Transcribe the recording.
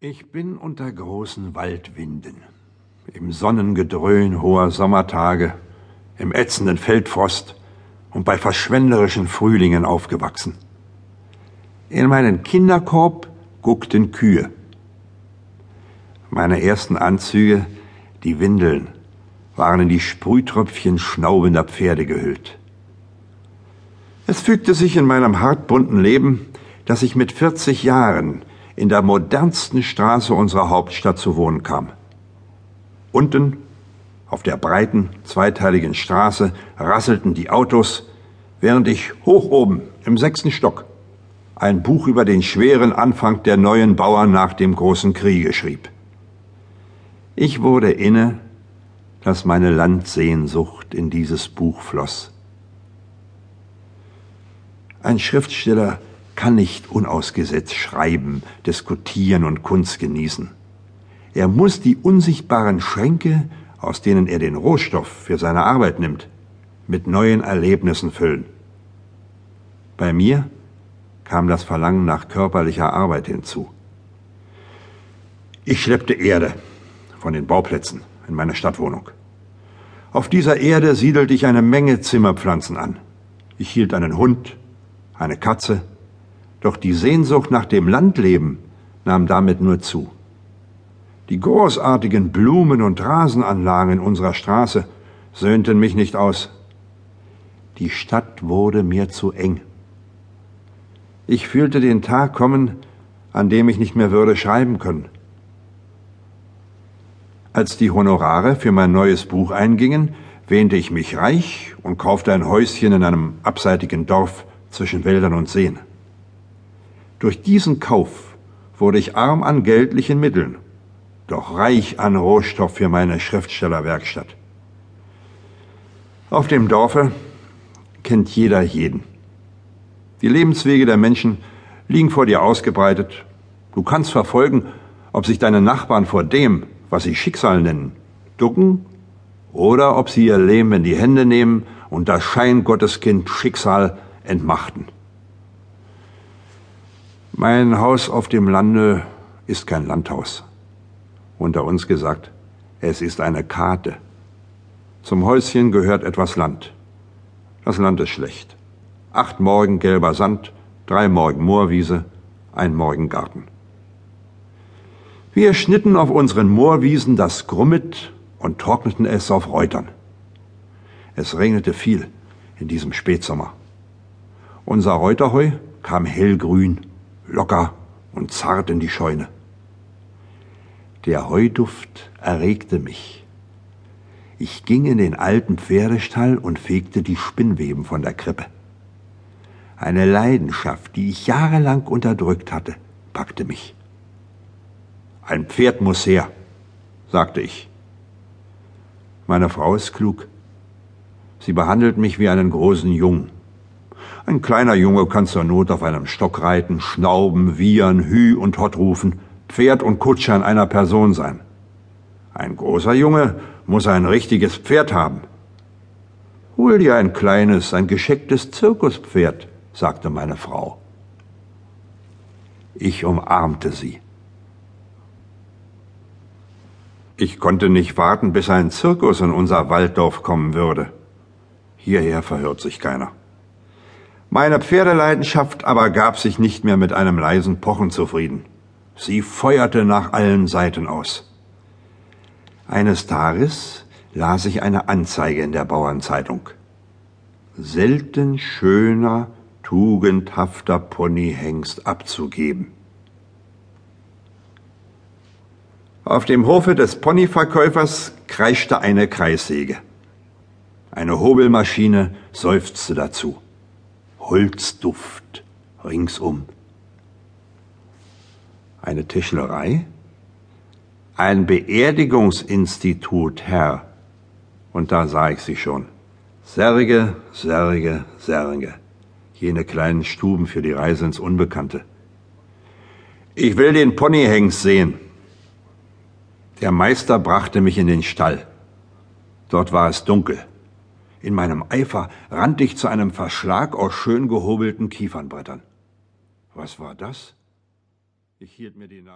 Ich bin unter großen Waldwinden, im Sonnengedröhn hoher Sommertage, im ätzenden Feldfrost und bei verschwenderischen Frühlingen aufgewachsen. In meinen Kinderkorb guckten Kühe. Meine ersten Anzüge, die Windeln, waren in die Sprühtröpfchen schnaubender Pferde gehüllt. Es fügte sich in meinem hartbunten Leben, dass ich mit 40 Jahren in der modernsten Straße unserer Hauptstadt zu wohnen kam. Unten, auf der breiten, zweiteiligen Straße, rasselten die Autos, während ich hoch oben, im sechsten Stock, ein Buch über den schweren Anfang der neuen Bauern nach dem großen Kriege schrieb. Ich wurde inne, dass meine Landsehnsucht in dieses Buch floss. Ein Schriftsteller kann nicht unausgesetzt schreiben, diskutieren und Kunst genießen. Er muss die unsichtbaren Schränke, aus denen er den Rohstoff für seine Arbeit nimmt, mit neuen Erlebnissen füllen. Bei mir kam das Verlangen nach körperlicher Arbeit hinzu. Ich schleppte Erde von den Bauplätzen in meine Stadtwohnung. Auf dieser Erde siedelte ich eine Menge Zimmerpflanzen an. Ich hielt einen Hund, eine Katze, doch die Sehnsucht nach dem Landleben nahm damit nur zu. Die großartigen Blumen- und Rasenanlagen in unserer Straße söhnten mich nicht aus. Die Stadt wurde mir zu eng. Ich fühlte den Tag kommen, an dem ich nicht mehr würde schreiben können. Als die Honorare für mein neues Buch eingingen, wähnte ich mich reich und kaufte ein Häuschen in einem abseitigen Dorf zwischen Wäldern und Seen. Durch diesen Kauf wurde ich arm an geldlichen Mitteln, doch reich an Rohstoff für meine Schriftstellerwerkstatt. Auf dem Dorfe kennt jeder jeden. Die Lebenswege der Menschen liegen vor dir ausgebreitet. Du kannst verfolgen, ob sich deine Nachbarn vor dem, was sie Schicksal nennen, ducken oder ob sie ihr Leben in die Hände nehmen und das Scheingotteskind Schicksal entmachten. Mein Haus auf dem Lande ist kein Landhaus. Unter uns gesagt, es ist eine Karte. Zum Häuschen gehört etwas Land. Das Land ist schlecht. Acht Morgen gelber Sand, drei Morgen Moorwiese, ein Morgen Garten. Wir schnitten auf unseren Moorwiesen das Grummet und trockneten es auf Reutern. Es regnete viel in diesem Spätsommer. Unser Reuterheu kam hellgrün locker und zart in die Scheune. Der Heuduft erregte mich. Ich ging in den alten Pferdestall und fegte die Spinnweben von der Krippe. Eine Leidenschaft, die ich jahrelang unterdrückt hatte, packte mich. Ein Pferd muss her, sagte ich. Meine Frau ist klug. Sie behandelt mich wie einen großen Jungen. Ein kleiner Junge kann zur Not auf einem Stock reiten, schnauben, wiehern, hü und hott rufen, Pferd und Kutscher in einer Person sein. Ein großer Junge muss ein richtiges Pferd haben. Hol dir ein kleines, ein geschecktes Zirkuspferd, sagte meine Frau. Ich umarmte sie. Ich konnte nicht warten, bis ein Zirkus in unser Walddorf kommen würde. Hierher verhört sich keiner. Meine Pferdeleidenschaft aber gab sich nicht mehr mit einem leisen Pochen zufrieden. Sie feuerte nach allen Seiten aus. Eines Tages las ich eine Anzeige in der Bauernzeitung. Selten schöner, tugendhafter Ponyhengst abzugeben. Auf dem Hofe des Ponyverkäufers kreischte eine Kreissäge. Eine Hobelmaschine seufzte dazu. Holzduft ringsum. Eine Tischlerei? Ein Beerdigungsinstitut, Herr. Und da sah ich sie schon. Särge, Särge, Särge. Jene kleinen Stuben für die Reise ins Unbekannte. Ich will den Ponyhengst sehen. Der Meister brachte mich in den Stall. Dort war es dunkel. In meinem Eifer rannte ich zu einem Verschlag aus schön gehobelten Kiefernbrettern. Was war das? Ich hielt mir die